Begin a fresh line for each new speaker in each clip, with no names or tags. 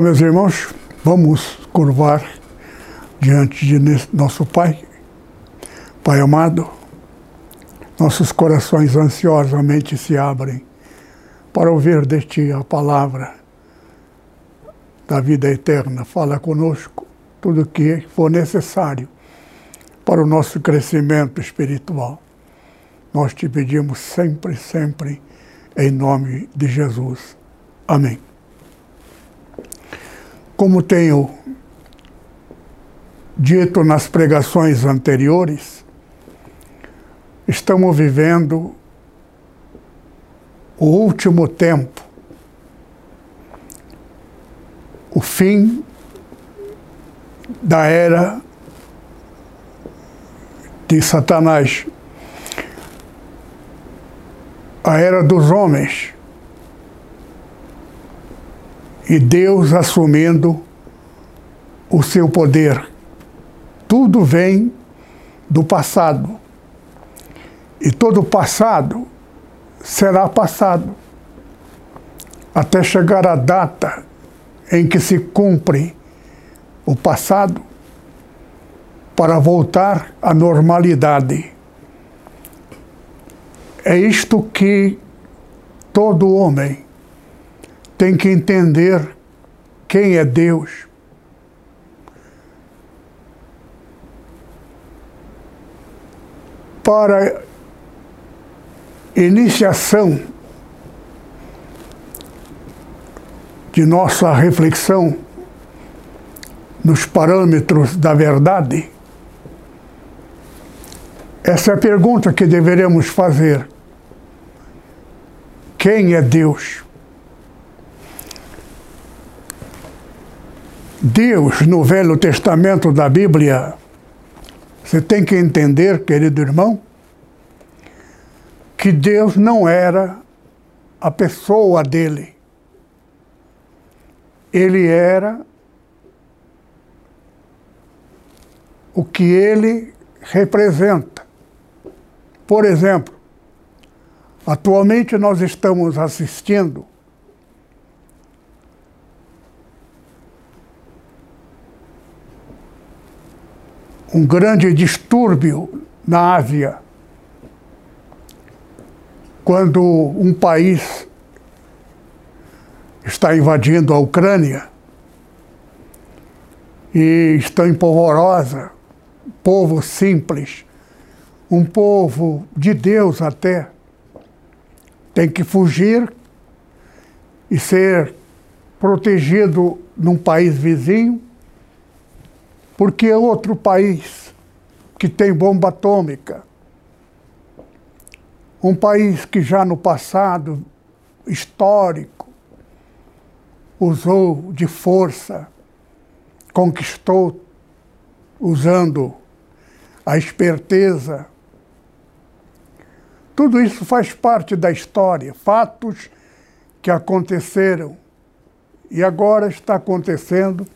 Olá, meus irmãos, vamos curvar diante de nosso Pai, Pai amado. Nossos corações ansiosamente se abrem para ouvir de Ti a palavra da vida eterna. Fala conosco tudo o que for necessário para o nosso crescimento espiritual. Nós te pedimos sempre, sempre, em nome de Jesus. Amém. Como tenho dito nas pregações anteriores, estamos vivendo o último tempo, o fim da era de Satanás, a era dos homens e Deus assumindo o seu poder. Tudo vem do passado. E todo passado será passado até chegar a data em que se cumpre o passado para voltar à normalidade. É isto que todo homem tem que entender quem é Deus. Para iniciação de nossa reflexão nos parâmetros da verdade, essa é a pergunta que deveremos fazer. Quem é Deus? Deus, no Velho Testamento da Bíblia, você tem que entender, querido irmão, que Deus não era a pessoa dele. Ele era o que ele representa. Por exemplo, atualmente nós estamos assistindo um grande distúrbio na Ásia, quando um país está invadindo a Ucrânia e está em polvorosa, povo simples, um povo de Deus até, tem que fugir e ser protegido num país vizinho porque é outro país que tem bomba atômica, um país que já no passado histórico usou de força, conquistou usando a esperteza. Tudo isso faz parte da história, fatos que aconteceram e agora está acontecendo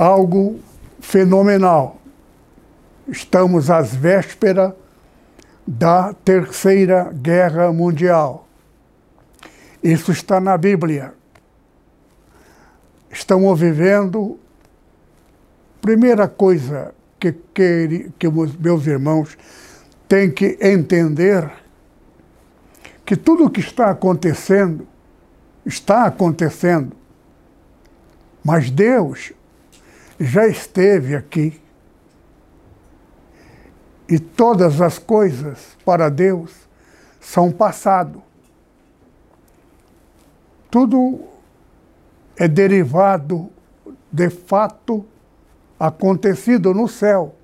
algo fenomenal. Estamos às vésperas da Terceira Guerra Mundial. Isso está na Bíblia. Estamos vivendo. Primeira coisa que, que, que meus irmãos têm que entender que tudo o que está acontecendo está acontecendo. Mas Deus já esteve aqui. E todas as coisas para Deus são passado. Tudo é derivado de fato acontecido no céu.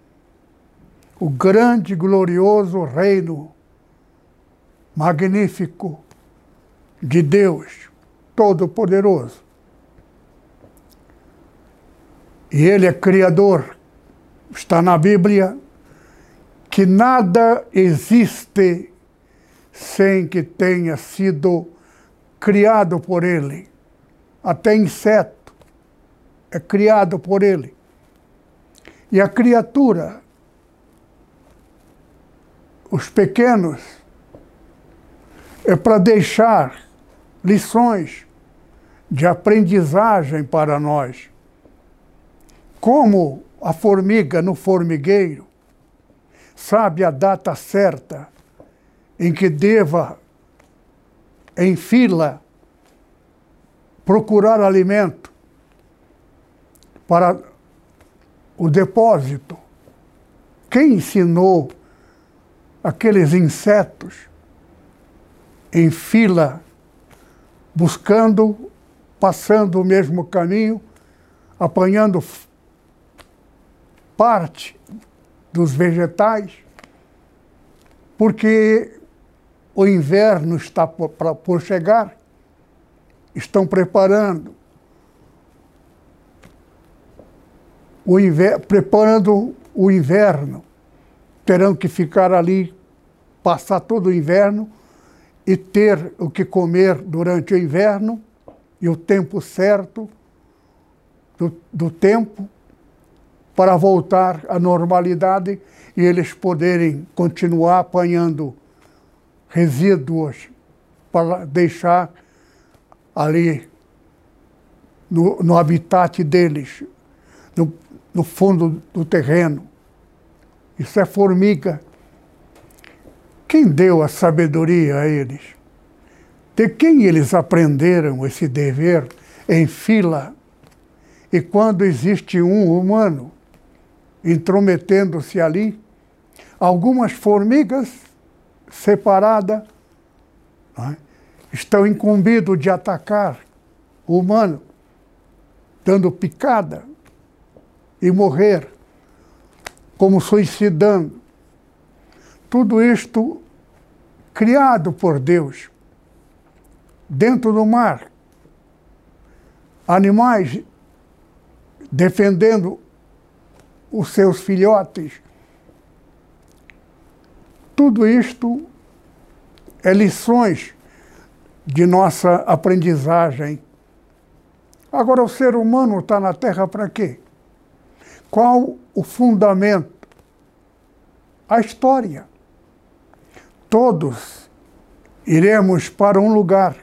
O grande, glorioso reino, magnífico de Deus Todo-Poderoso. E Ele é Criador. Está na Bíblia que nada existe sem que tenha sido criado por Ele. Até inseto é criado por Ele. E a criatura, os pequenos, é para deixar lições de aprendizagem para nós. Como a formiga no formigueiro sabe a data certa em que deva, em fila, procurar alimento para o depósito. Quem ensinou aqueles insetos em fila, buscando, passando o mesmo caminho, apanhando parte dos vegetais, porque o inverno está por, por chegar, estão preparando o inverno, preparando o inverno. Terão que ficar ali, passar todo o inverno e ter o que comer durante o inverno e o tempo certo do, do tempo para voltar à normalidade e eles poderem continuar apanhando resíduos para deixar ali no, no habitat deles, no, no fundo do terreno. Isso é formiga. Quem deu a sabedoria a eles? De quem eles aprenderam esse dever em fila? E quando existe um humano intrometendo-se ali, algumas formigas separadas é? estão incumbidos de atacar o humano, dando picada e morrer, como suicidando. Tudo isto criado por Deus, dentro do mar. Animais defendendo os seus filhotes. Tudo isto é lições de nossa aprendizagem. Agora, o ser humano está na Terra para quê? Qual o fundamento? A história. Todos iremos para um lugar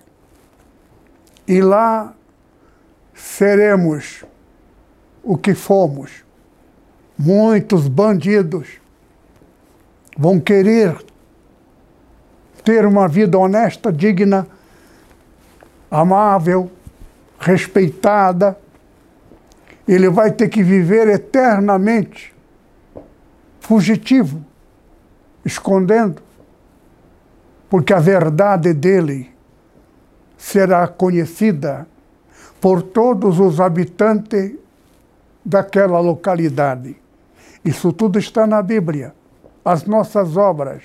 e lá seremos o que fomos. Muitos bandidos vão querer ter uma vida honesta, digna, amável, respeitada. Ele vai ter que viver eternamente fugitivo, escondendo, porque a verdade dele será conhecida por todos os habitantes daquela localidade. Isso tudo está na Bíblia, as nossas obras.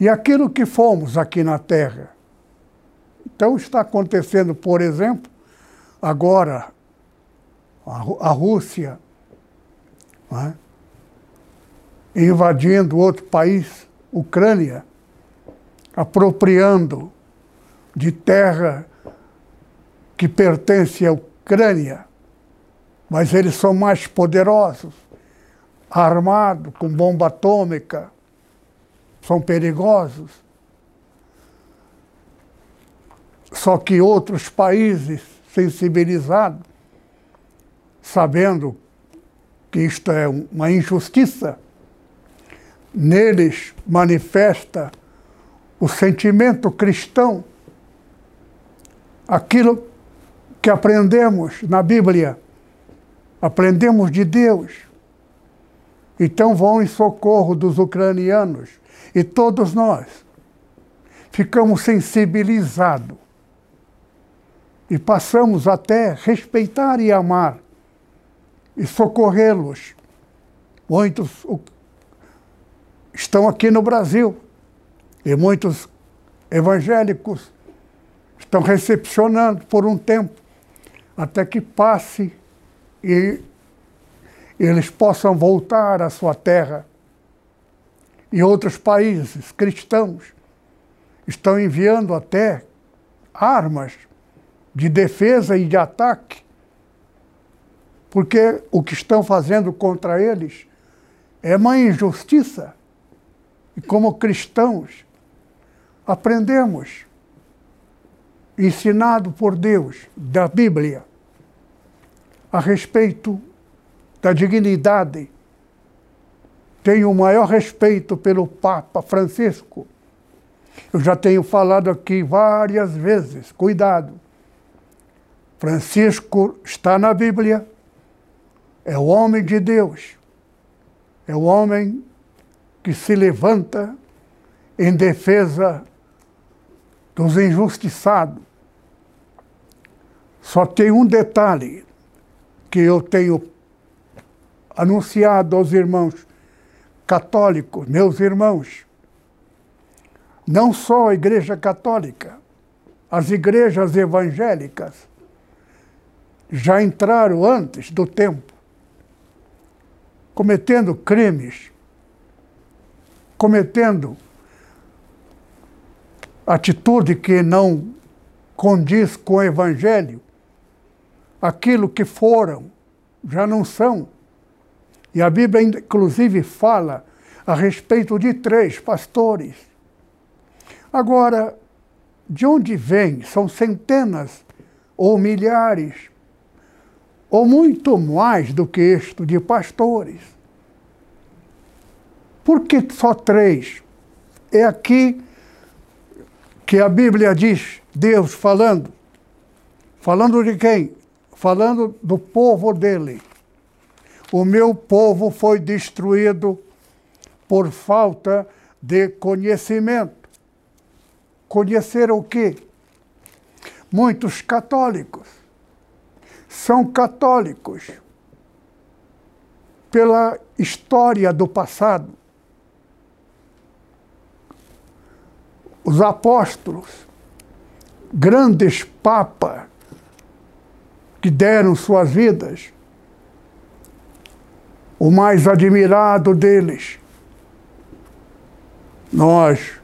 E aquilo que fomos aqui na Terra. Então está acontecendo, por exemplo, agora, a, Rússia é? invadindo outro país, Ucrânia, apropriando de terra que pertence à Ucrânia mas eles são mais poderosos, armados, com bomba atômica, são perigosos. Só que outros países sensibilizados, sabendo que isto é uma injustiça, neles manifesta o sentimento cristão, aquilo que aprendemos na Bíblia Aprendemos de Deus. Então vão em socorro dos ucranianos. E todos nós ficamos sensibilizados. E passamos até respeitar e amar e socorrê-los. Muitos estão aqui no Brasil e muitos evangélicos estão recepcionando por um tempo, até que passe e eles possam voltar à sua terra. E outros países cristãos estão enviando até armas de defesa e de ataque, porque o que estão fazendo contra eles é uma injustiça. E como cristãos, aprendemos, ensinado por Deus, da Bíblia, a respeito da dignidade. Tenho o maior respeito pelo Papa Francisco. Eu já tenho falado aqui várias vezes, cuidado. Francisco está na Bíblia, é o homem de Deus, é o homem que se levanta em defesa dos injustiçados. Só tem um detalhe que eu tenho anunciado aos irmãos católicos, meus irmãos. Não só a Igreja Católica, as igrejas evangélicas já entraram antes do tempo, cometendo crimes, cometendo atitude que não condiz com o Evangelho, aquilo que foram, já não são. E a Bíblia, inclusive, fala a respeito de três pastores. Agora, de onde vem? São centenas ou milhares, ou muito mais do que isto, de pastores. Por que só três? É aqui que a Bíblia diz, Deus falando, falando de quem? Falando do povo dele. O meu povo foi destruído por falta de conhecimento. Conhecer o quê? Muitos católicos são católicos pela história do passado os apóstolos, grandes papas que deram suas vidas, o mais admirado deles, nós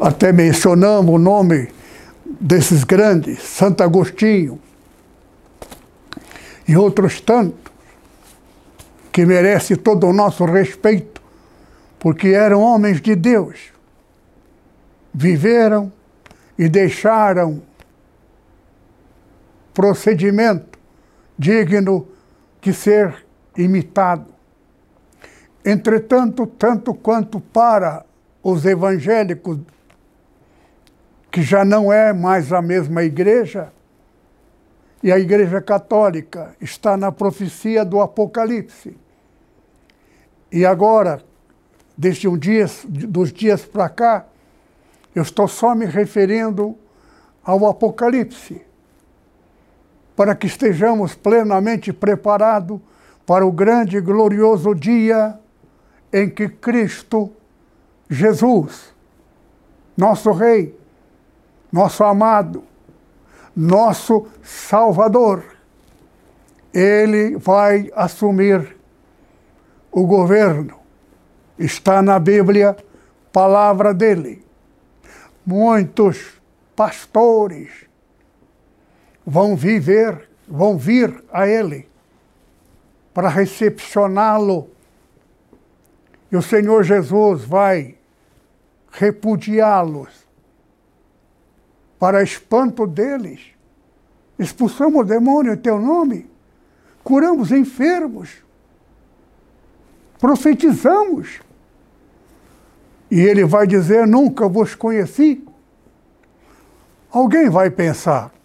até mencionamos o nome desses grandes, Santo Agostinho e outros tantos, que merece todo o nosso respeito porque eram homens de Deus. Viveram e deixaram procedimento digno de ser imitado. Entretanto, tanto quanto para os evangélicos, que já não é mais a mesma igreja, e a Igreja Católica está na profecia do Apocalipse. E agora, desde um dia, dos dias para cá, eu estou só me referindo ao Apocalipse, para que estejamos plenamente preparados para o grande e glorioso dia em que Cristo, Jesus, nosso Rei, nosso amado, nosso Salvador, ele vai assumir o governo Está na Bíblia, palavra dele. Muitos pastores vão viver, vão vir a ele para recepcioná-lo. E o Senhor Jesus vai repudiá-los para espanto deles. Expulsamos o demônio em teu nome, curamos enfermos, profetizamos. E ele vai dizer: Nunca vos conheci. Alguém vai pensar: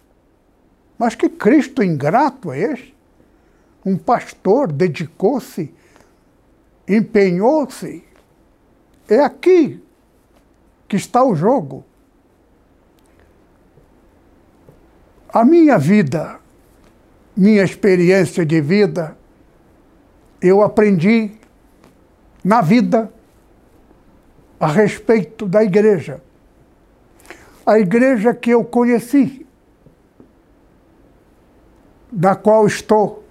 Mas que Cristo ingrato é este? Um pastor dedicou-se, empenhou-se. É aqui que está o jogo. A minha vida, minha experiência de vida, eu aprendi na vida a respeito da igreja. A igreja que eu conheci, da qual estou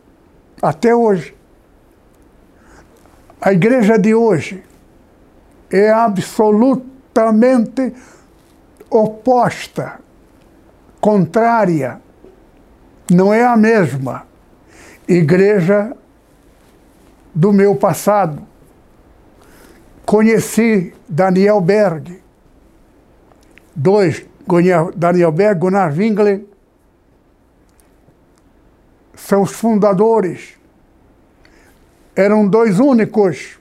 até hoje. A igreja de hoje é absolutamente oposta, contrária, não é a mesma igreja do meu passado. Conheci Daniel Berg, dois, Daniel Berg, Gunnar Wingler, os fundadores. Eram dois únicos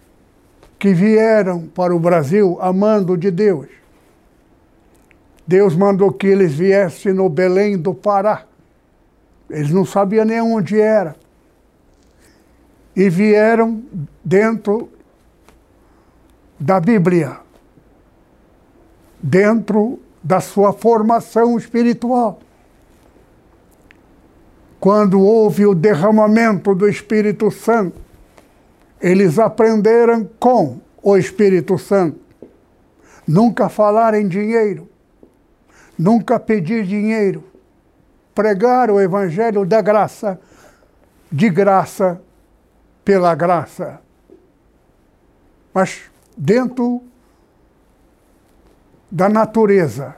que vieram para o Brasil amando de Deus. Deus mandou que eles viessem no Belém do Pará. Eles não sabiam nem onde era. E vieram dentro da Bíblia, dentro da sua formação espiritual. Quando houve o derramamento do Espírito Santo, eles aprenderam com o Espírito Santo. Nunca falar em dinheiro, nunca pedir dinheiro, pregar o Evangelho da graça, de graça, pela graça. Mas dentro da natureza,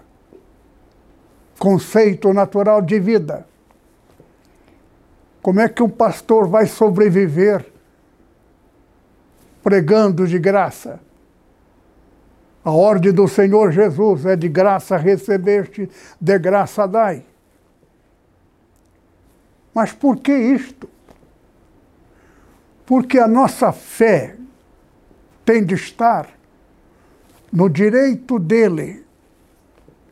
conceito natural de vida. Como é que um pastor vai sobreviver pregando de graça. A ordem do Senhor Jesus é de graça recebeste, de graça dai. Mas por que isto? Porque a nossa fé tem de estar no direito dele.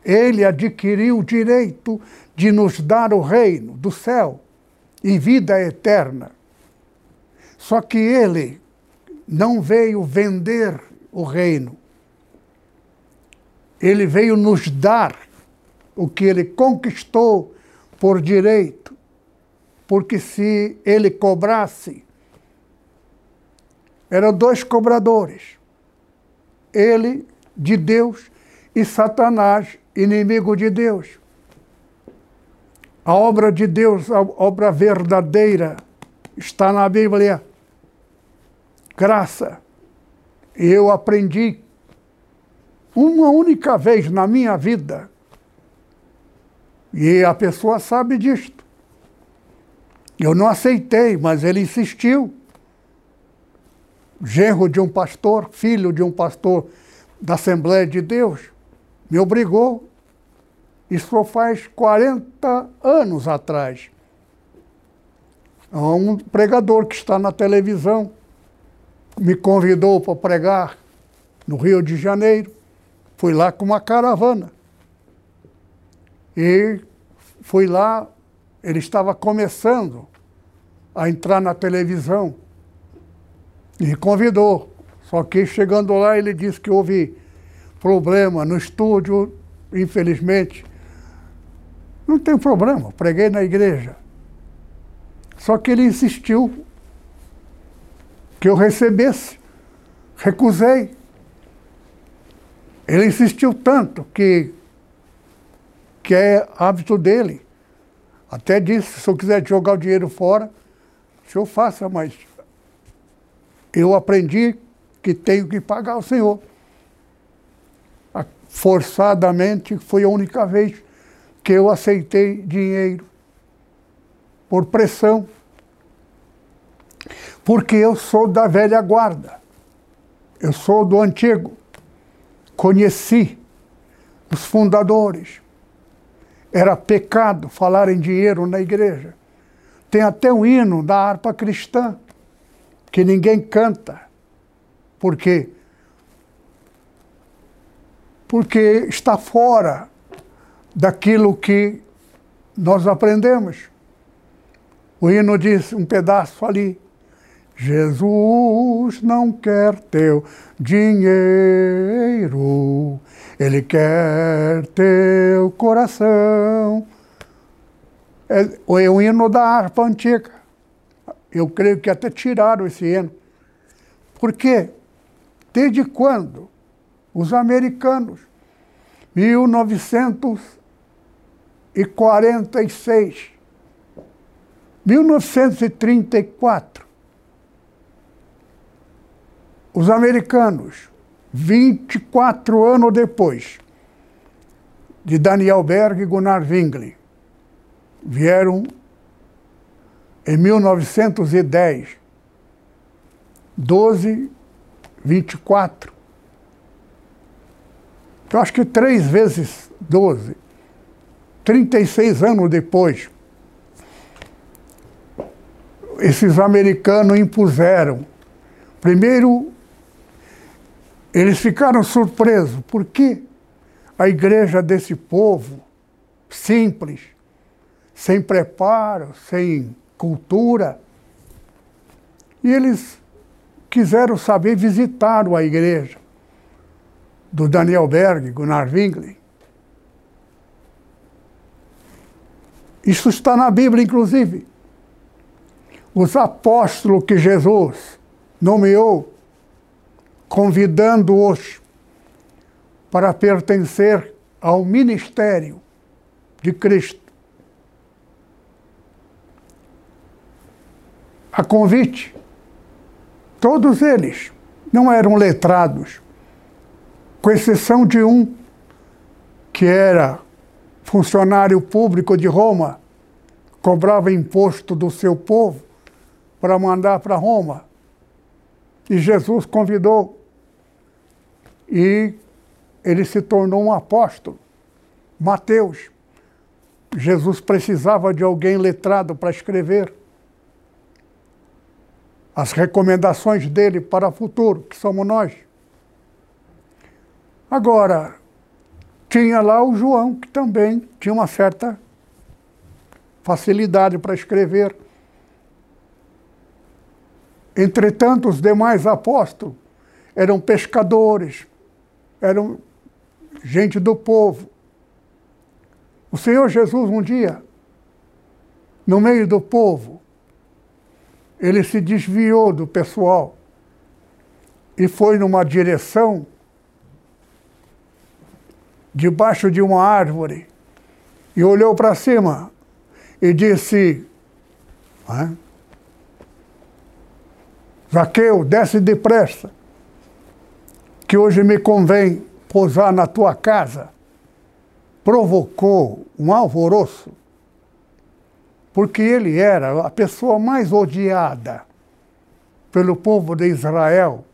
Ele adquiriu o direito de nos dar o reino do céu em vida eterna. Só que ele não veio vender o reino. Ele veio nos dar o que ele conquistou por direito. Porque se ele cobrasse, eram dois cobradores. Ele de Deus e Satanás, inimigo de Deus. A obra de Deus, a obra verdadeira, está na Bíblia graça. Eu aprendi uma única vez na minha vida, e a pessoa sabe disto. Eu não aceitei, mas ele insistiu. Genro de um pastor, filho de um pastor da Assembleia de Deus, me obrigou. Isso faz 40 anos atrás. Um pregador que está na televisão me convidou para pregar no Rio de Janeiro. Fui lá com uma caravana. E fui lá, ele estava começando a entrar na televisão. E convidou. Só que chegando lá, ele disse que houve problema no estúdio, infelizmente. Não tem problema, preguei na igreja. Só que ele insistiu que eu recebesse. Recusei. Ele insistiu tanto que, que é hábito dele. Até disse, se eu quiser jogar o dinheiro fora, o senhor faça, mas eu aprendi que tenho que pagar ao senhor. Forçadamente, foi a única vez que eu aceitei dinheiro por pressão porque eu sou da velha guarda. Eu sou do antigo. Conheci os fundadores. Era pecado falar em dinheiro na igreja. Tem até um hino da harpa cristã que ninguém canta. Por quê? Porque está fora daquilo que nós aprendemos. O hino diz um pedaço ali. Jesus não quer teu dinheiro, ele quer teu coração. É, é o hino da harpa antiga. Eu creio que até tiraram esse hino. Por quê? Desde quando os americanos, 1946, 1934, os americanos, 24 anos depois de Daniel Berg e Gunnar Wingli, vieram em 1910, 12, 24. Eu acho que três vezes 12, 36 anos depois, esses americanos impuseram. Primeiro, eles ficaram surpresos, porque a igreja desse povo, simples, sem preparo, sem cultura, e eles quiseram saber, visitaram a igreja do Daniel Berg, Gunnar Wingli. Isso está na Bíblia, inclusive. Os apóstolos que Jesus nomeou, convidando-os para pertencer ao ministério de Cristo. A convite, todos eles não eram letrados, com exceção de um que era funcionário público de Roma, cobrava imposto do seu povo para mandar para Roma. E Jesus convidou. E ele se tornou um apóstolo. Mateus. Jesus precisava de alguém letrado para escrever as recomendações dele para o futuro, que somos nós. Agora, tinha lá o João, que também tinha uma certa facilidade para escrever. Entretanto, os demais apóstolos eram pescadores, eram gente do povo. O Senhor Jesus, um dia, no meio do povo, ele se desviou do pessoal e foi numa direção debaixo de uma árvore e olhou para cima e disse: ah, Zaqueu, desce depressa, que hoje me convém pousar na tua casa. Provocou um alvoroço, porque ele era a pessoa mais odiada pelo povo de Israel.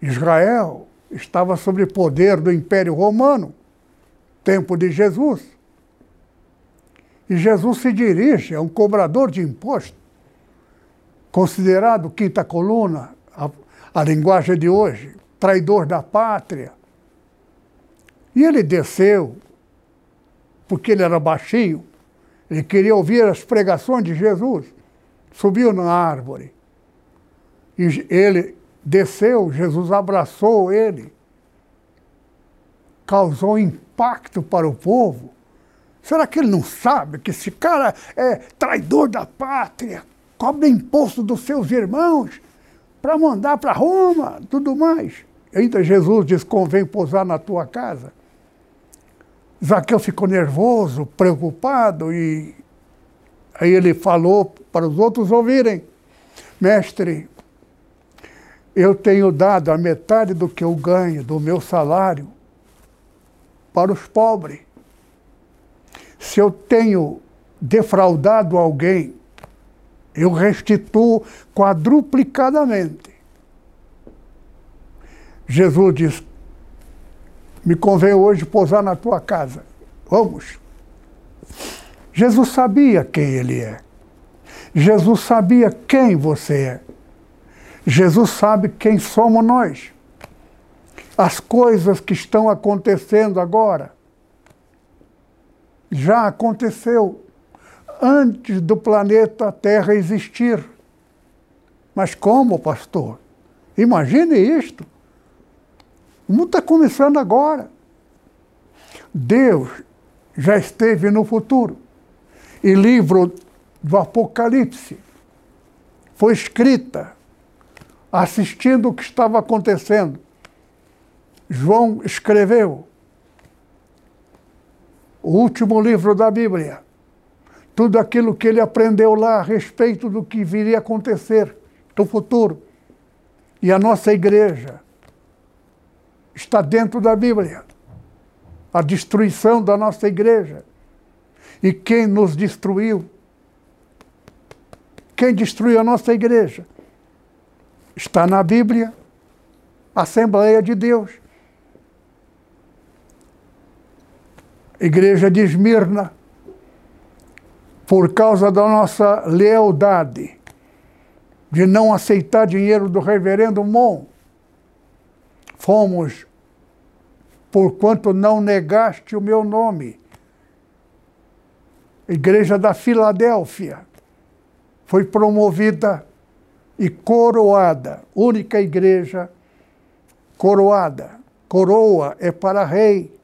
Israel estava sob poder do Império Romano, tempo de Jesus. E Jesus se dirige a um cobrador de imposto considerado quinta coluna, a, a linguagem de hoje, traidor da pátria. E ele desceu, porque ele era baixinho, ele queria ouvir as pregações de Jesus, subiu na árvore. E ele desceu, Jesus abraçou ele, causou impacto para o povo. Será que ele não sabe que esse cara é traidor da pátria? cobra imposto dos seus irmãos para mandar para Roma, tudo mais. Ainda Jesus diz: convém pousar na tua casa. Zaqueu ficou nervoso, preocupado, e aí ele falou para os outros ouvirem: Mestre, eu tenho dado a metade do que eu ganho, do meu salário, para os pobres. Se eu tenho defraudado alguém, eu restituo quadruplicadamente. Jesus diz: Me convém hoje pousar na tua casa. Vamos. Jesus sabia quem ele é. Jesus sabia quem você é. Jesus sabe quem somos nós. As coisas que estão acontecendo agora já aconteceu antes do planeta Terra existir. Mas como, pastor? Imagine isto. O mundo está começando agora. Deus já esteve no futuro. E livro do Apocalipse foi escrita assistindo o que estava acontecendo. João escreveu o último livro da Bíblia. Tudo aquilo que ele aprendeu lá a respeito do que viria a acontecer no futuro. E a nossa igreja está dentro da Bíblia. A destruição da nossa igreja. E quem nos destruiu? Quem destruiu a nossa igreja? Está na Bíblia, Assembleia de Deus. Igreja de Esmirna, por causa da nossa lealdade, de não aceitar dinheiro do reverendo Mon, fomos, porquanto não negaste o meu nome. Igreja da Filadélfia foi promovida e coroada, única igreja coroada. Coroa é para rei,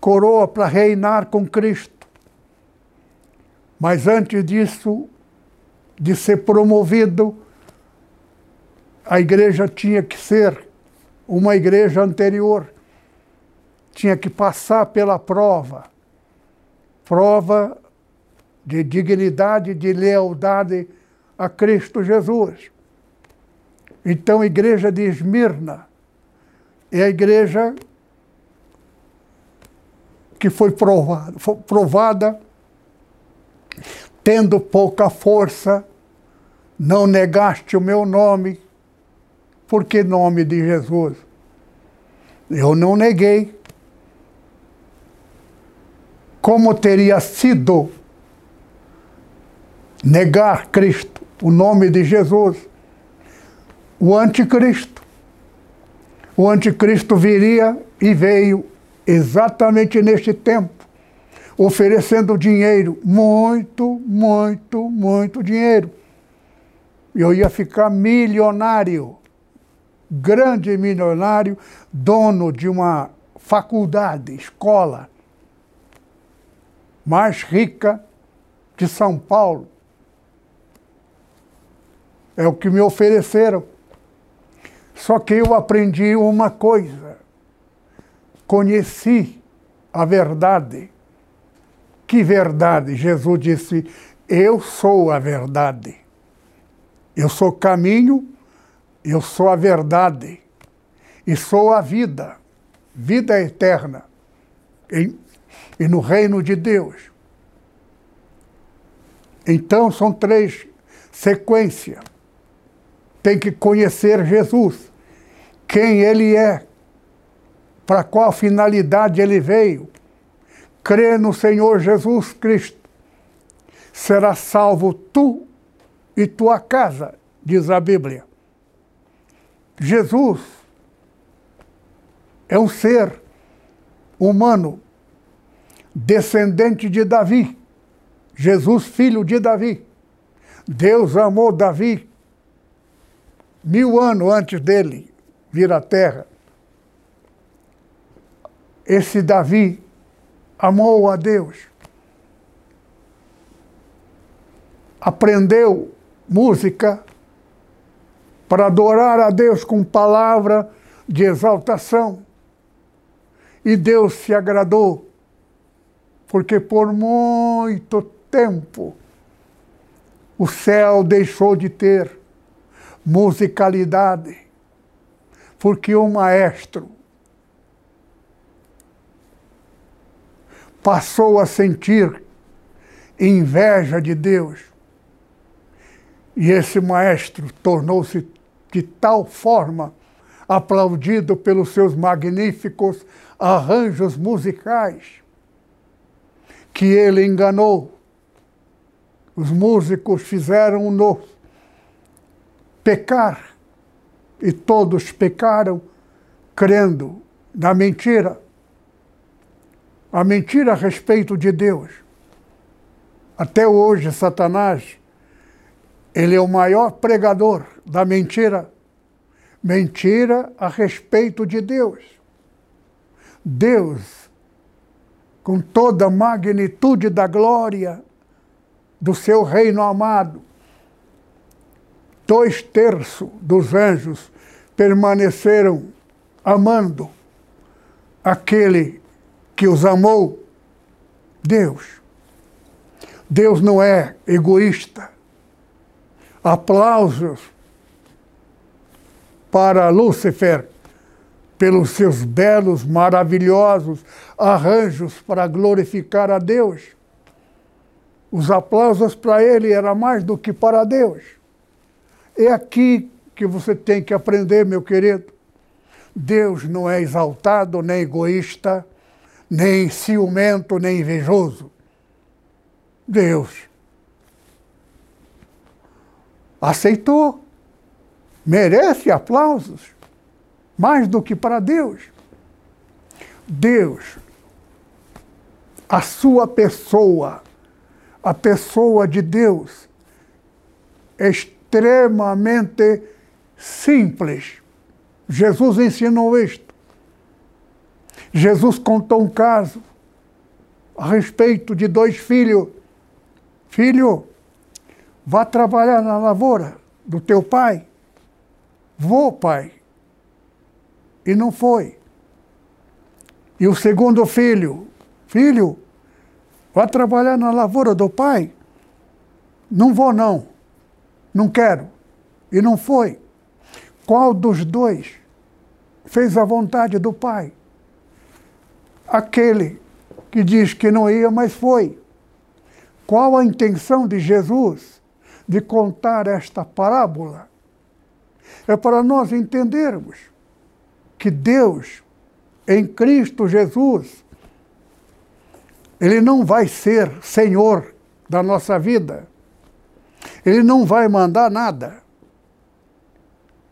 coroa para reinar com Cristo. Mas antes disso, de ser promovido, a igreja tinha que ser uma igreja anterior, tinha que passar pela prova prova de dignidade, de lealdade a Cristo Jesus. Então, a igreja de Esmirna é a igreja que foi provada, provada tendo pouca força, não negaste o meu nome. Por que nome de Jesus? Eu não neguei. Como teria sido negar Cristo, o nome de Jesus, o anticristo. O anticristo viria e veio exatamente neste tempo, oferecendo dinheiro, muito, muito, muito dinheiro. Eu ia ficar milionário, grande milionário, dono de uma faculdade, escola mais rica de São Paulo. É o que me ofereceram. Só que eu aprendi uma coisa. Conheci a verdade. Que verdade? Jesus disse: Eu sou a verdade. Eu sou caminho, eu sou a verdade. E sou a vida, vida eterna. E, e no reino de Deus. Então são três sequências. Tem que conhecer Jesus, quem ele é, para qual finalidade ele veio. Crê no Senhor Jesus Cristo. Será salvo tu e tua casa, diz a Bíblia. Jesus é um ser humano, descendente de Davi. Jesus, filho de Davi. Deus amou Davi mil anos antes dele vir à terra. Esse Davi amou a Deus. Aprendeu música para adorar a Deus com palavra de exaltação. E Deus se agradou, porque por muito tempo o céu deixou de ter musicalidade, porque o maestro passou a sentir inveja de Deus. E esse maestro tornou-se de tal forma aplaudido pelos seus magníficos arranjos musicais que ele enganou. Os músicos fizeram-no pecar e todos pecaram crendo na mentira. A mentira a respeito de Deus. Até hoje, Satanás, ele é o maior pregador da mentira. Mentira a respeito de Deus. Deus com toda a magnitude da glória do seu reino amado. Dois terços dos anjos permaneceram amando aquele que os amou? Deus. Deus não é egoísta. Aplausos para Lúcifer pelos seus belos, maravilhosos arranjos para glorificar a Deus. Os aplausos para ele era mais do que para Deus. É aqui que você tem que aprender, meu querido. Deus não é exaltado, nem egoísta, nem ciumento, nem invejoso. Deus aceitou, merece aplausos, mais do que para Deus. Deus, a sua pessoa, a pessoa de Deus, é extremamente simples. Jesus ensinou isto. Jesus contou um caso a respeito de dois filhos. Filho, vá trabalhar na lavoura do teu pai. Vou, pai. E não foi. E o segundo filho, filho, vá trabalhar na lavoura do pai. Não vou, não. Não quero. E não foi. Qual dos dois fez a vontade do pai? Aquele que diz que não ia, mas foi. Qual a intenção de Jesus de contar esta parábola? É para nós entendermos que Deus, em Cristo Jesus, Ele não vai ser Senhor da nossa vida. Ele não vai mandar nada.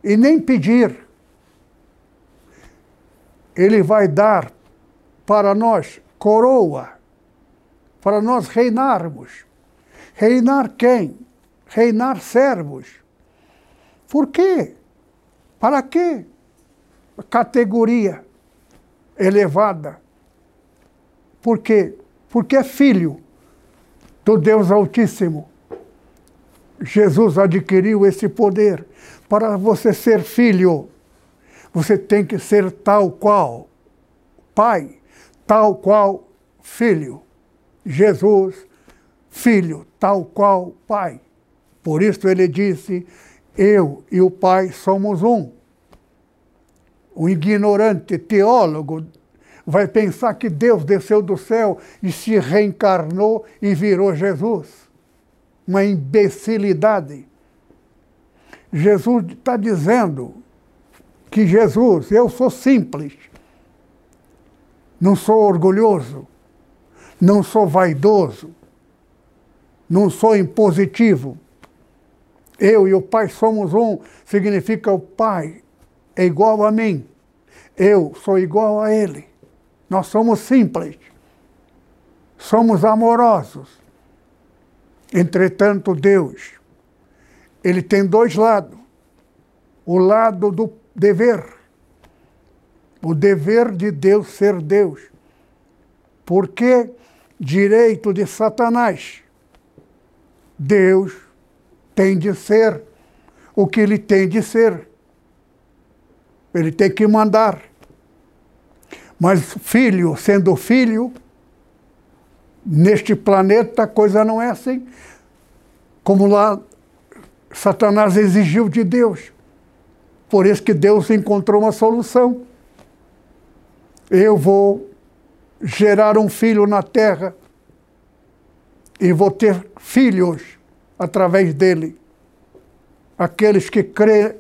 E nem pedir. Ele vai dar para nós coroa, para nós reinarmos. Reinar quem? Reinar servos. Por quê? Para quê? Categoria elevada. Por quê? Porque é filho do Deus Altíssimo. Jesus adquiriu esse poder. Para você ser filho, você tem que ser tal qual pai tal qual filho. Jesus, filho, tal qual pai. Por isso ele disse: Eu e o Pai somos um. O ignorante teólogo vai pensar que Deus desceu do céu e se reencarnou e virou Jesus. Uma imbecilidade. Jesus está dizendo que Jesus, eu sou simples, não sou orgulhoso, não sou vaidoso, não sou impositivo. Eu e o Pai somos um, significa o Pai é igual a mim. Eu sou igual a Ele. Nós somos simples. Somos amorosos. Entretanto, Deus, Ele tem dois lados. O lado do dever o dever de Deus ser Deus. Porque direito de Satanás, Deus tem de ser o que ele tem de ser. Ele tem que mandar. Mas filho, sendo filho, neste planeta a coisa não é assim. Como lá Satanás exigiu de Deus. Por isso que Deus encontrou uma solução eu vou gerar um filho na terra e vou ter filhos através dele. Aqueles que crêem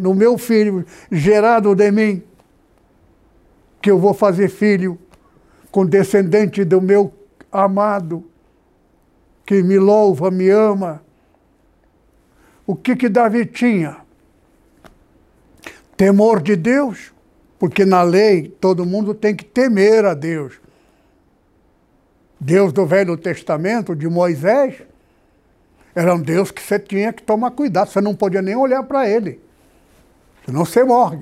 no meu filho gerado de mim, que eu vou fazer filho com descendente do meu amado, que me louva, me ama. O que que Davi tinha? Temor de Deus porque na lei todo mundo tem que temer a Deus. Deus do Velho Testamento, de Moisés, era um Deus que você tinha que tomar cuidado, você não podia nem olhar para ele, senão você morre.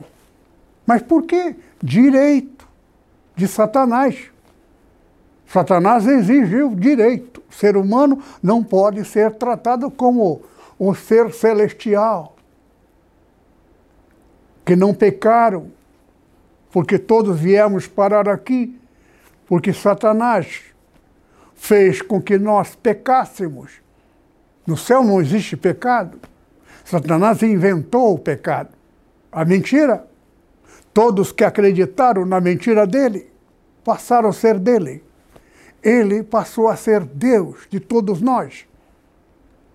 Mas por quê? Direito de Satanás. Satanás exigiu direito. O ser humano não pode ser tratado como um ser celestial, que não pecaram, porque todos viemos parar aqui, porque Satanás fez com que nós pecássemos. No céu não existe pecado. Satanás inventou o pecado, a mentira. Todos que acreditaram na mentira dele passaram a ser dele. Ele passou a ser Deus de todos nós.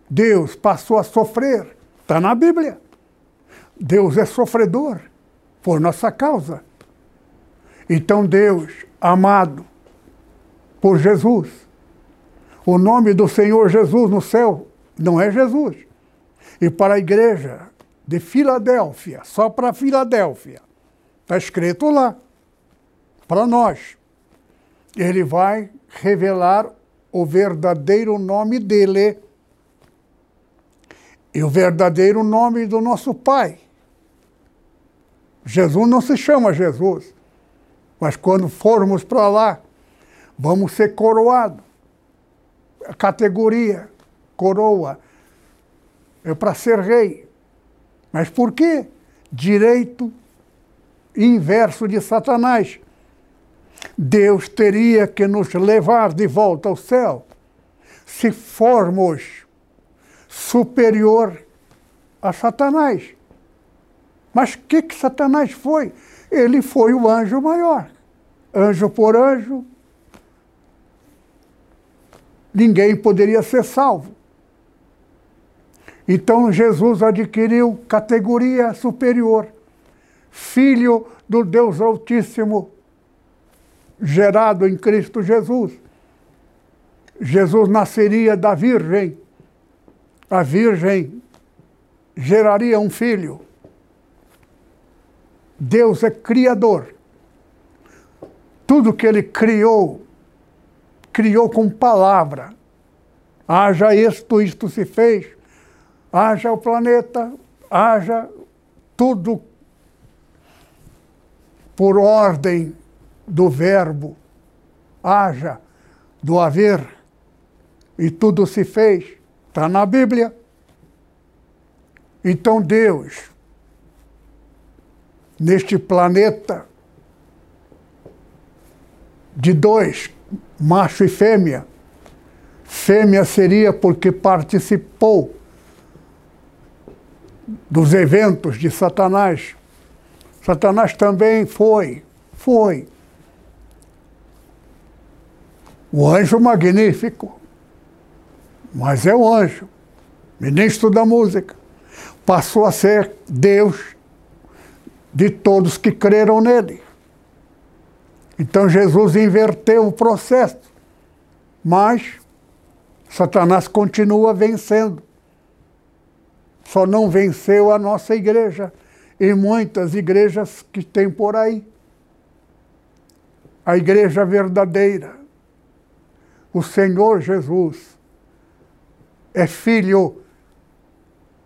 Deus passou a sofrer. Está na Bíblia. Deus é sofredor por nossa causa. Então, Deus, amado por Jesus, o nome do Senhor Jesus no céu não é Jesus. E para a igreja de Filadélfia, só para Filadélfia, está escrito lá, para nós. Ele vai revelar o verdadeiro nome dele e o verdadeiro nome do nosso Pai. Jesus não se chama Jesus, mas quando formos para lá, vamos ser coroados. Categoria, coroa, é para ser rei. Mas por quê? Direito inverso de Satanás. Deus teria que nos levar de volta ao céu se formos superior a Satanás. Mas o que, que Satanás foi? Ele foi o anjo maior. Anjo por anjo, ninguém poderia ser salvo. Então Jesus adquiriu categoria superior, filho do Deus Altíssimo, gerado em Cristo Jesus. Jesus nasceria da Virgem a Virgem geraria um filho. Deus é criador. Tudo que ele criou, criou com palavra. Haja isto, isto se fez. Haja o planeta, haja tudo por ordem do verbo. Haja do haver. E tudo se fez. Está na Bíblia. Então Deus, neste planeta de dois, macho e fêmea, fêmea seria porque participou dos eventos de Satanás. Satanás também foi, foi o anjo magnífico mas é o anjo, ministro da música. Passou a ser Deus de todos que creram nele. Então Jesus inverteu o processo, mas Satanás continua vencendo. Só não venceu a nossa igreja e muitas igrejas que tem por aí. A igreja verdadeira, o Senhor Jesus é filho,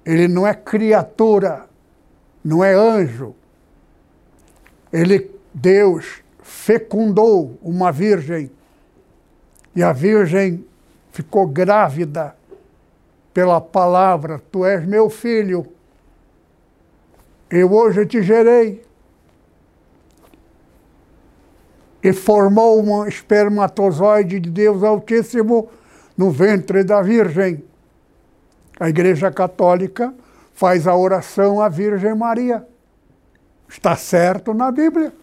ele não é criatura, não é anjo. Ele, Deus, fecundou uma virgem e a virgem ficou grávida pela palavra: Tu és meu filho, eu hoje te gerei. E formou um espermatozoide de Deus Altíssimo no ventre da Virgem. A Igreja Católica faz a oração à Virgem Maria. Está certo na Bíblia.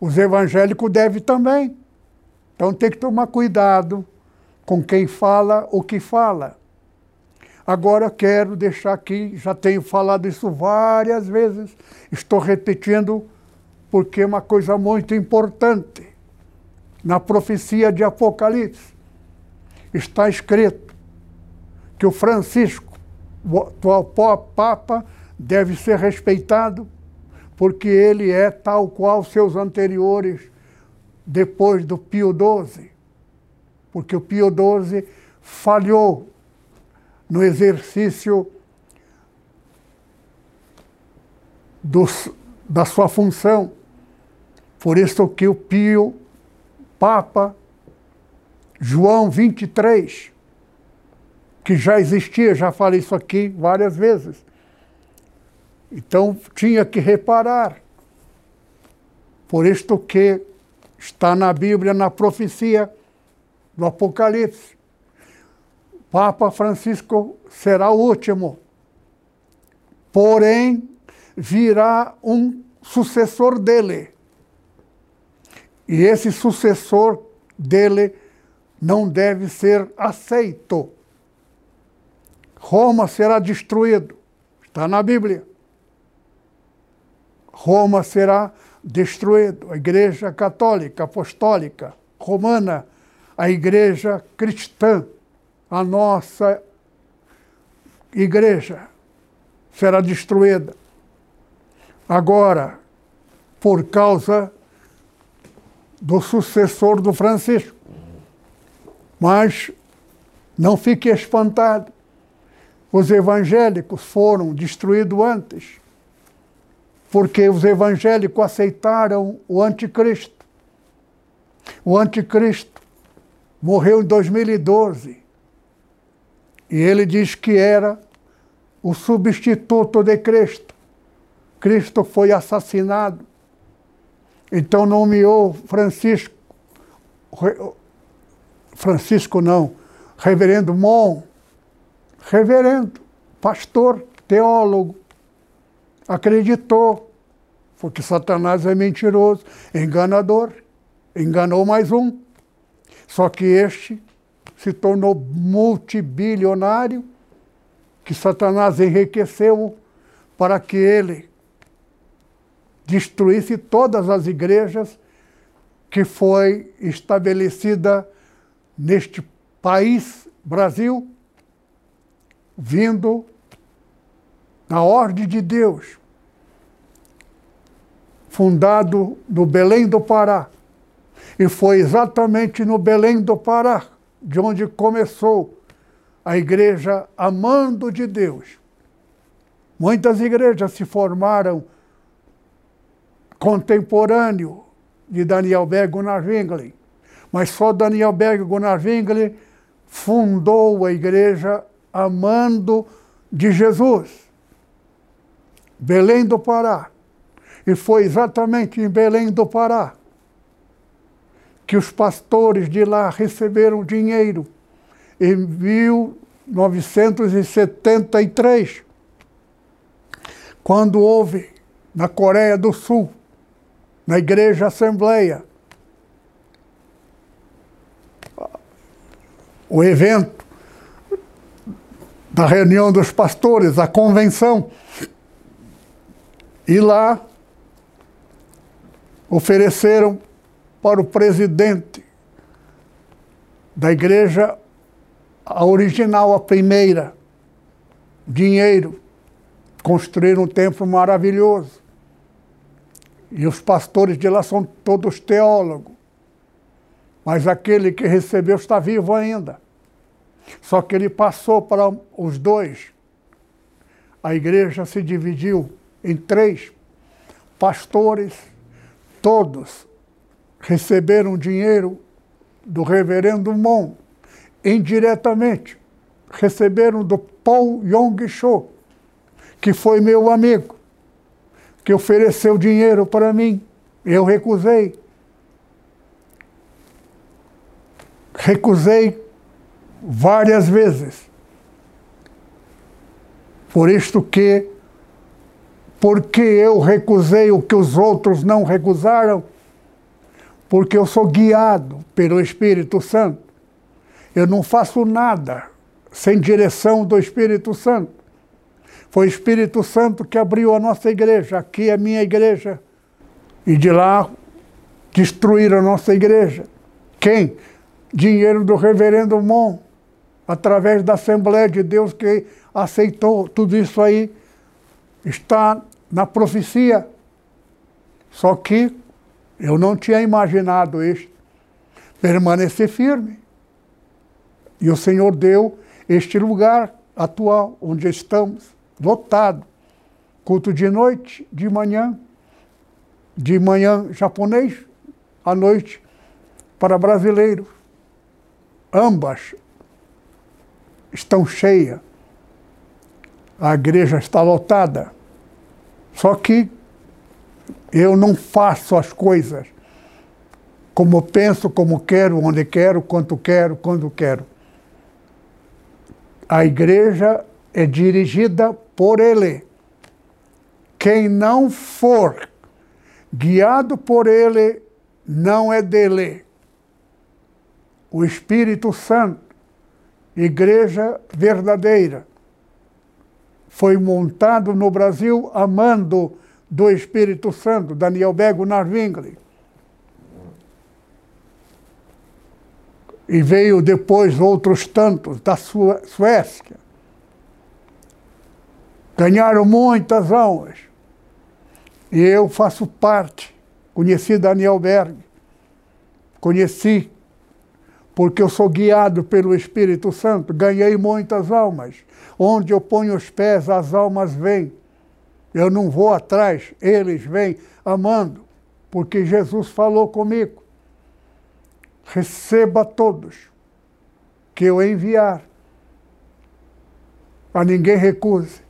Os evangélicos devem também. Então tem que tomar cuidado com quem fala o que fala. Agora quero deixar aqui, já tenho falado isso várias vezes, estou repetindo porque é uma coisa muito importante. Na profecia de Apocalipse está escrito que o Francisco, o atual Papa, deve ser respeitado, porque ele é tal qual seus anteriores depois do Pio XII. Porque o Pio XII falhou no exercício do, da sua função. Por isso que o Pio, Papa João 23, que já existia, já falei isso aqui várias vezes. Então tinha que reparar Por isto que está na Bíblia, na profecia do Apocalipse. Papa Francisco será o último. Porém, virá um sucessor dele. E esse sucessor dele não deve ser aceito. Roma será destruído. Está na Bíblia. Roma será destruído. A Igreja Católica, Apostólica, Romana, a Igreja Cristã, a nossa Igreja será destruída. Agora, por causa do sucessor do Francisco. Mas não fique espantado. Os evangélicos foram destruídos antes, porque os evangélicos aceitaram o anticristo. O anticristo morreu em 2012 e ele diz que era o substituto de Cristo. Cristo foi assassinado então nomeou Francisco, Francisco não, reverendo Mon, reverendo, pastor, teólogo, acreditou, porque Satanás é mentiroso, enganador, enganou mais um. Só que este se tornou multibilionário, que Satanás enriqueceu para que ele destruísse todas as igrejas que foi estabelecida neste país, Brasil, vindo na ordem de Deus, fundado no Belém do Pará. E foi exatamente no Belém do Pará de onde começou a igreja amando de Deus. Muitas igrejas se formaram contemporâneo de Daniel Berg Wingli. Mas só Daniel Berg Wingli fundou a igreja amando de Jesus. Belém do Pará. E foi exatamente em Belém do Pará que os pastores de lá receberam dinheiro em 1973, quando houve na Coreia do Sul na Igreja Assembleia. O evento da reunião dos pastores, a convenção. E lá ofereceram para o presidente da igreja a original, a primeira, dinheiro, construir um templo maravilhoso. E os pastores de lá são todos teólogos. Mas aquele que recebeu está vivo ainda. Só que ele passou para os dois. A igreja se dividiu em três. Pastores, todos receberam dinheiro do reverendo Mon, indiretamente. Receberam do Paul Yong-cho, que foi meu amigo que ofereceu dinheiro para mim. Eu recusei. Recusei várias vezes. Por isto que, porque eu recusei o que os outros não recusaram, porque eu sou guiado pelo Espírito Santo. Eu não faço nada sem direção do Espírito Santo. Foi o Espírito Santo que abriu a nossa igreja. Aqui é minha igreja. E de lá destruíram a nossa igreja. Quem? Dinheiro do reverendo Mon, através da Assembleia de Deus que aceitou tudo isso aí. Está na profecia. Só que eu não tinha imaginado isso. Permanecer firme. E o Senhor deu este lugar atual onde estamos lotado. Culto de noite, de manhã, de manhã japonês, à noite para brasileiro. Ambas estão cheias. A igreja está lotada. Só que Eu não faço as coisas como penso, como quero, onde quero, quanto quero, quando quero. A igreja é dirigida por Ele. Quem não for guiado por Ele, não é dele. O Espírito Santo, igreja verdadeira, foi montado no Brasil amando do Espírito Santo, Daniel Bego Narvingli. E veio depois outros tantos da Suécia. Ganharam muitas almas. E eu faço parte. Conheci Daniel Berg. Conheci porque eu sou guiado pelo Espírito Santo. Ganhei muitas almas. Onde eu ponho os pés, as almas vêm. Eu não vou atrás, eles vêm amando, porque Jesus falou comigo receba todos que eu enviar. A ninguém recuse.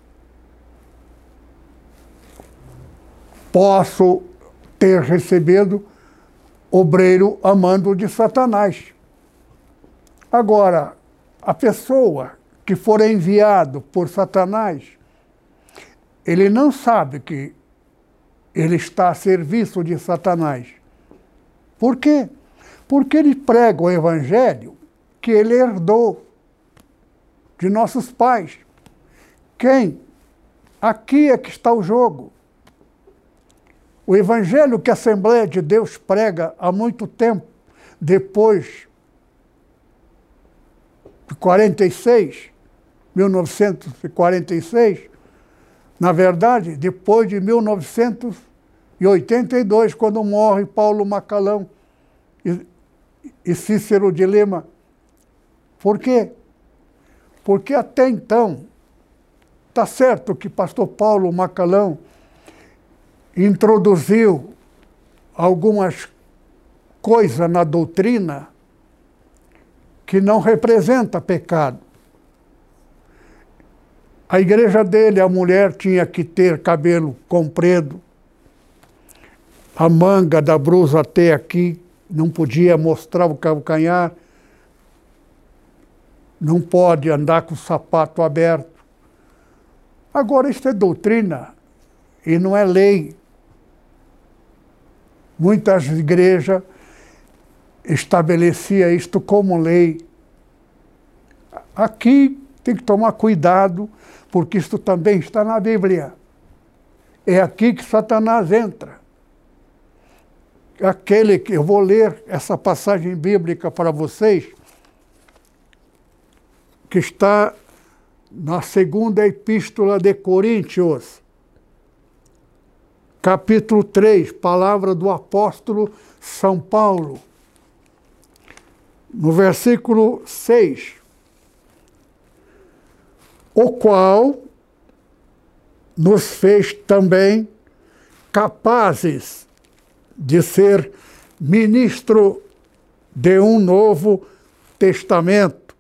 Posso ter recebido obreiro amando de Satanás. Agora, a pessoa que for enviado por Satanás, ele não sabe que ele está a serviço de Satanás. Por quê? Porque ele prega o evangelho que ele herdou de nossos pais. Quem? Aqui é que está o jogo. O evangelho que a Assembleia de Deus prega há muito tempo, depois de 46, 1946, na verdade, depois de 1982, quando morre Paulo Macalão e Cícero de Lima. Por quê? Porque até então, está certo que pastor Paulo Macalão introduziu algumas coisas na doutrina que não representa pecado. A igreja dele, a mulher tinha que ter cabelo comprido, a manga da blusa até aqui, não podia mostrar o calcanhar, não pode andar com o sapato aberto. Agora, isso é doutrina e não é lei. Muitas igrejas estabeleciam isto como lei. Aqui tem que tomar cuidado, porque isto também está na Bíblia. É aqui que Satanás entra aquele que eu vou ler essa passagem bíblica para vocês, que está na segunda epístola de Coríntios, capítulo 3, palavra do apóstolo São Paulo. No versículo 6, o qual nos fez também capazes de ser ministro de um novo testamento,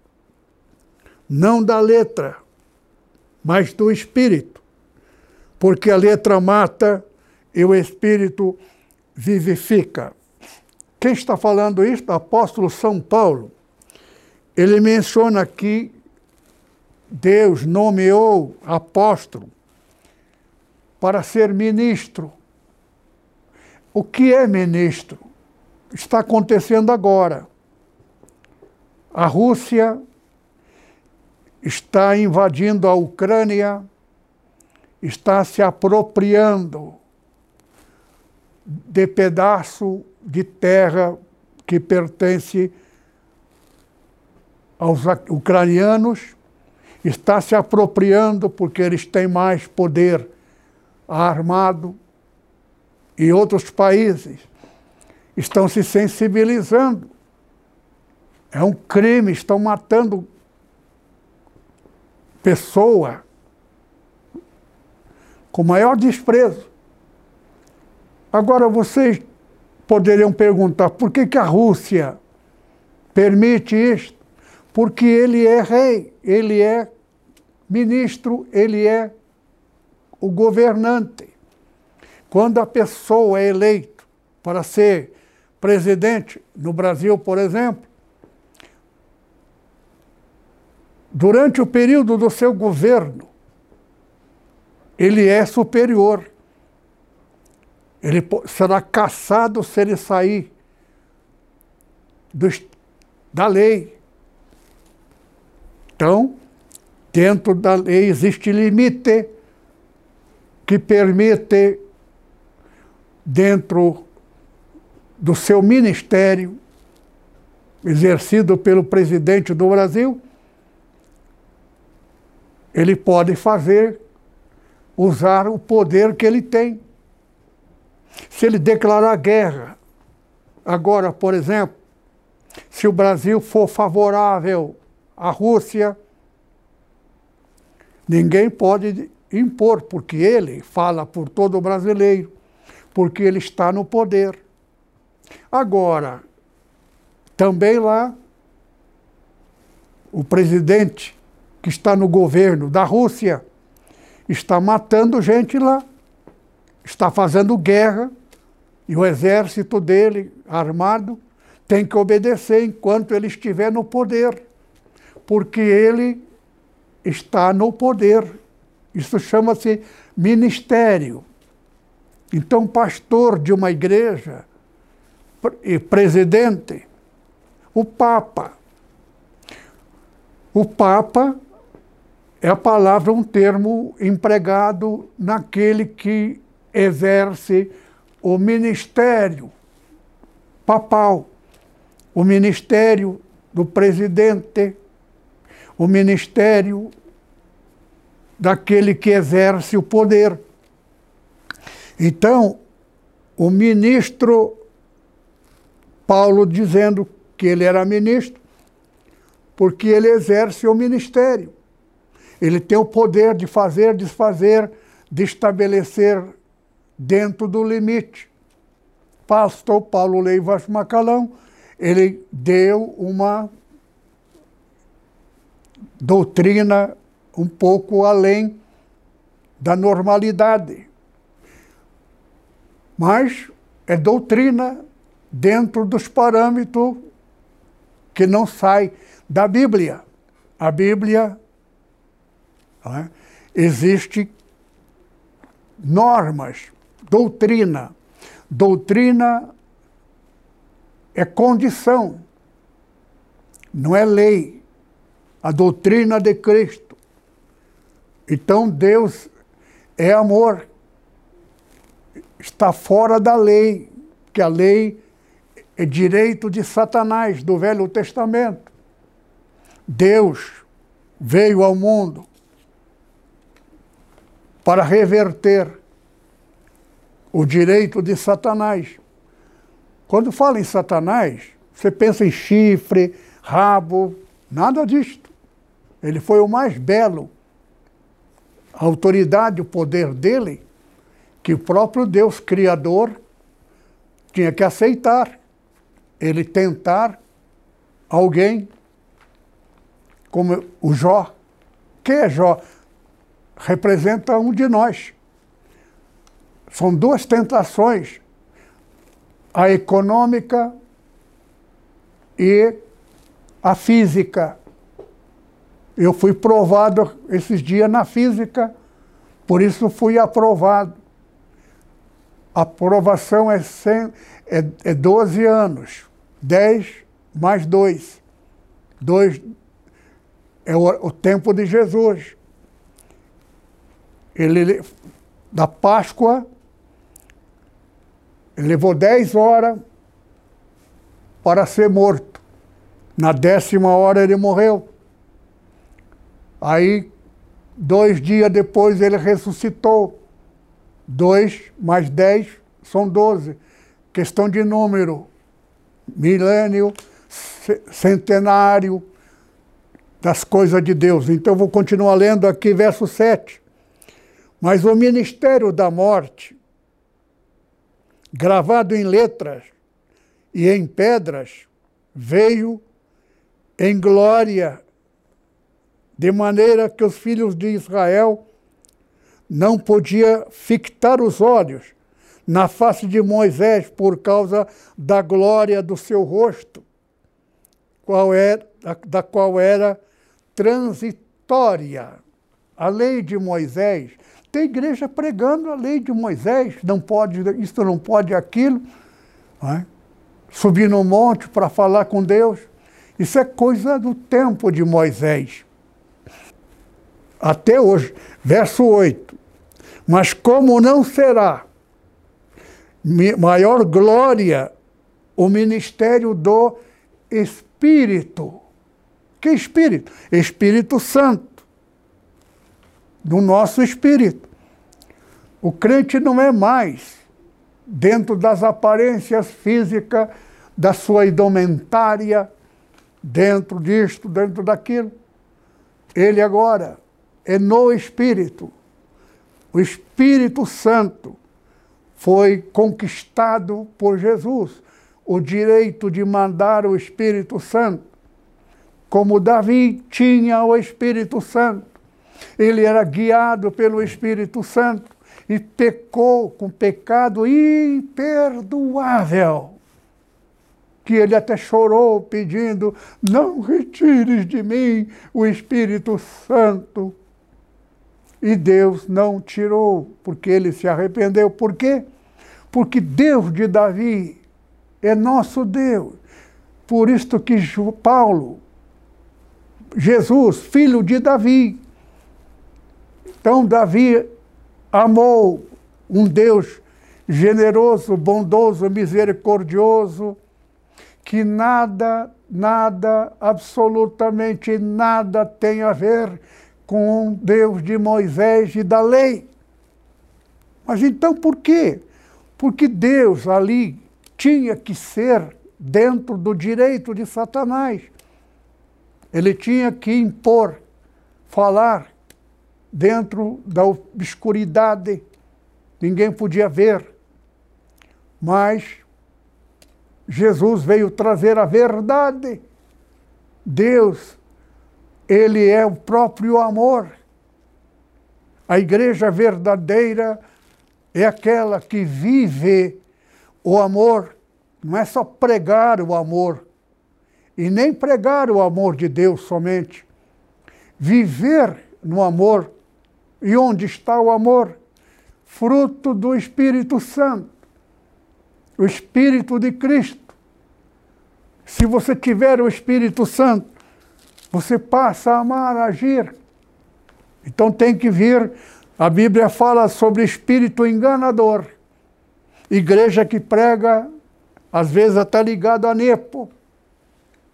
não da letra, mas do espírito, porque a letra mata e o espírito vivifica. Quem está falando isso? O apóstolo São Paulo. Ele menciona aqui Deus nomeou apóstolo para ser ministro o que é ministro? Está acontecendo agora. A Rússia está invadindo a Ucrânia, está se apropriando de pedaço de terra que pertence aos ucranianos, está se apropriando porque eles têm mais poder armado, e outros países estão se sensibilizando. É um crime, estão matando pessoa com maior desprezo. Agora vocês poderiam perguntar por que, que a Rússia permite isto? Porque ele é rei, ele é ministro, ele é o governante. Quando a pessoa é eleita para ser presidente no Brasil, por exemplo, durante o período do seu governo, ele é superior. Ele será caçado se ele sair do, da lei. Então, dentro da lei existe limite que permite, dentro do seu ministério, exercido pelo presidente do Brasil, ele pode fazer, usar o poder que ele tem. Se ele declarar guerra, agora, por exemplo, se o Brasil for favorável à Rússia, ninguém pode impor, porque ele fala por todo o brasileiro, porque ele está no poder. Agora, também lá, o presidente que está no governo da Rússia está matando gente lá, está fazendo guerra, e o exército dele, armado, tem que obedecer enquanto ele estiver no poder, porque ele está no poder. Isso chama-se ministério. Então, pastor de uma igreja e presidente, o Papa. O Papa é a palavra, um termo empregado naquele que exerce o ministério papal o ministério do presidente, o ministério daquele que exerce o poder. Então, o ministro Paulo dizendo que ele era ministro, porque ele exerce o ministério. Ele tem o poder de fazer, desfazer, de estabelecer dentro do limite. Pastor Paulo Leivas Macalão ele deu uma doutrina um pouco além da normalidade. Mas é doutrina dentro dos parâmetros que não sai da Bíblia. A Bíblia é? existe normas, doutrina. Doutrina é condição, não é lei. A doutrina de Cristo. Então Deus é amor. Está fora da lei, que a lei é direito de Satanás, do Velho Testamento. Deus veio ao mundo para reverter o direito de Satanás. Quando fala em Satanás, você pensa em chifre, rabo, nada disto. Ele foi o mais belo. A autoridade, o poder dele, que o próprio Deus Criador tinha que aceitar. Ele tentar alguém, como o Jó. Quem é Jó? Representa um de nós. São duas tentações a econômica e a física. Eu fui provado esses dias na física, por isso fui aprovado. A aprovação é, 100, é, é 12 anos, 10 mais 2. 2 é o, o tempo de Jesus. Ele, da Páscoa ele levou dez horas para ser morto. Na décima hora ele morreu. Aí, dois dias depois, ele ressuscitou. Dois mais dez são doze. Questão de número. Milênio, centenário das coisas de Deus. Então, vou continuar lendo aqui, verso 7. Mas o ministério da morte gravado em letras e em pedras, veio em glória, de maneira que os filhos de Israel não podiam fictar os olhos, na face de Moisés por causa da glória do seu rosto, qual era, da qual era transitória. A lei de Moisés, tem igreja pregando a lei de Moisés, não pode isso, não pode aquilo, não é? subir no monte para falar com Deus. Isso é coisa do tempo de Moisés. Até hoje. Verso 8. Mas como não será maior glória o ministério do Espírito. Que Espírito? Espírito Santo. Do nosso Espírito. O crente não é mais dentro das aparências físicas da sua indumentária, dentro disto, dentro daquilo. Ele agora é no Espírito. O Espírito Santo foi conquistado por Jesus o direito de mandar o Espírito Santo. Como Davi tinha o Espírito Santo, ele era guiado pelo Espírito Santo e pecou com pecado imperdoável. Que ele até chorou pedindo: Não retires de mim o Espírito Santo. E Deus não tirou, porque ele se arrependeu. Por quê? porque Deus de Davi é nosso Deus. Por isto que Paulo, Jesus, filho de Davi. Então Davi amou um Deus generoso, bondoso, misericordioso, que nada, nada, absolutamente nada tem a ver com Deus de Moisés e da lei. Mas então por quê? Porque Deus ali tinha que ser dentro do direito de Satanás. Ele tinha que impor, falar dentro da obscuridade. Ninguém podia ver. Mas Jesus veio trazer a verdade. Deus, ele é o próprio amor. A igreja verdadeira é aquela que vive o amor, não é só pregar o amor, e nem pregar o amor de Deus somente. Viver no amor. E onde está o amor? Fruto do Espírito Santo, o Espírito de Cristo. Se você tiver o Espírito Santo, você passa a amar, a agir. Então tem que vir a Bíblia fala sobre espírito enganador. Igreja que prega, às vezes até ligado a Nepo,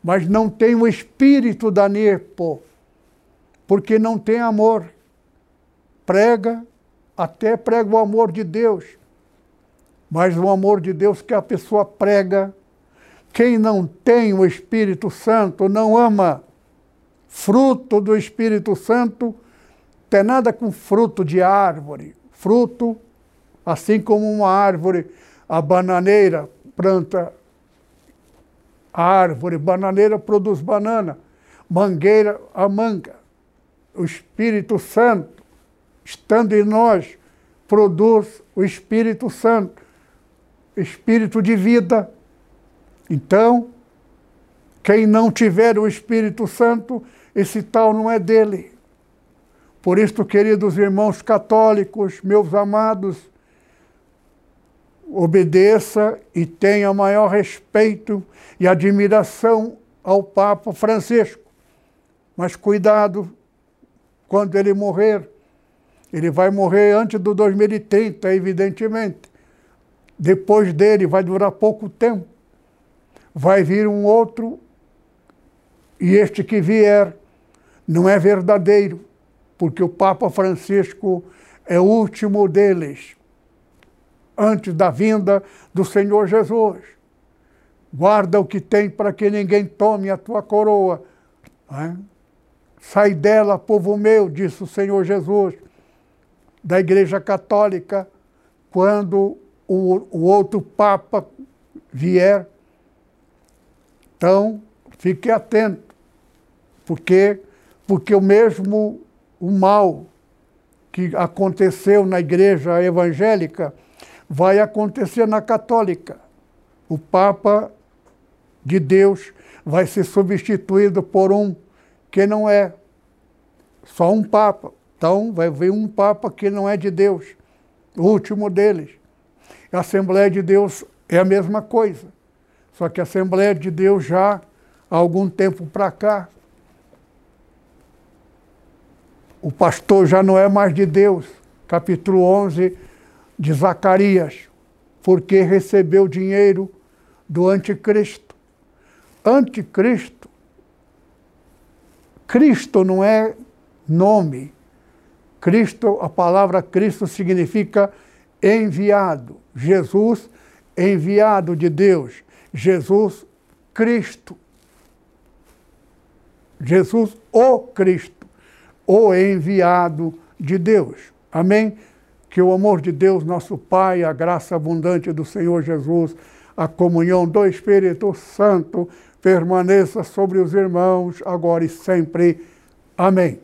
mas não tem o espírito da Nepo, porque não tem amor. Prega, até prega o amor de Deus, mas o amor de Deus que a pessoa prega, quem não tem o Espírito Santo não ama. Fruto do Espírito Santo tem nada com fruto de árvore. Fruto, assim como uma árvore, a bananeira planta a árvore, bananeira produz banana, mangueira a manga. O Espírito Santo, estando em nós, produz o Espírito Santo, Espírito de vida. Então, quem não tiver o Espírito Santo, esse tal não é dele. Por isso, queridos irmãos católicos, meus amados, obedeça e tenha maior respeito e admiração ao Papa Francisco. Mas cuidado quando ele morrer. Ele vai morrer antes do 2030, evidentemente. Depois dele vai durar pouco tempo. Vai vir um outro, e este que vier não é verdadeiro porque o Papa Francisco é o último deles, antes da vinda do Senhor Jesus. Guarda o que tem para que ninguém tome a tua coroa. É? Sai dela, povo meu, disse o Senhor Jesus, da Igreja Católica, quando o, o outro Papa vier. Então, fique atento, porque, porque o mesmo o mal que aconteceu na igreja evangélica vai acontecer na Católica. O Papa de Deus vai ser substituído por um que não é só um Papa. Então vai vir um Papa que não é de Deus, o último deles. A Assembleia de Deus é a mesma coisa. Só que a Assembleia de Deus já há algum tempo para cá o pastor já não é mais de Deus. Capítulo 11 de Zacarias, porque recebeu dinheiro do anticristo. Anticristo, Cristo não é nome. Cristo, a palavra Cristo significa enviado. Jesus, enviado de Deus. Jesus, Cristo. Jesus, o Cristo, o enviado de Deus. Amém? Que o amor de Deus, nosso Pai, a graça abundante do Senhor Jesus, a comunhão do Espírito Santo permaneça sobre os irmãos, agora e sempre. Amém.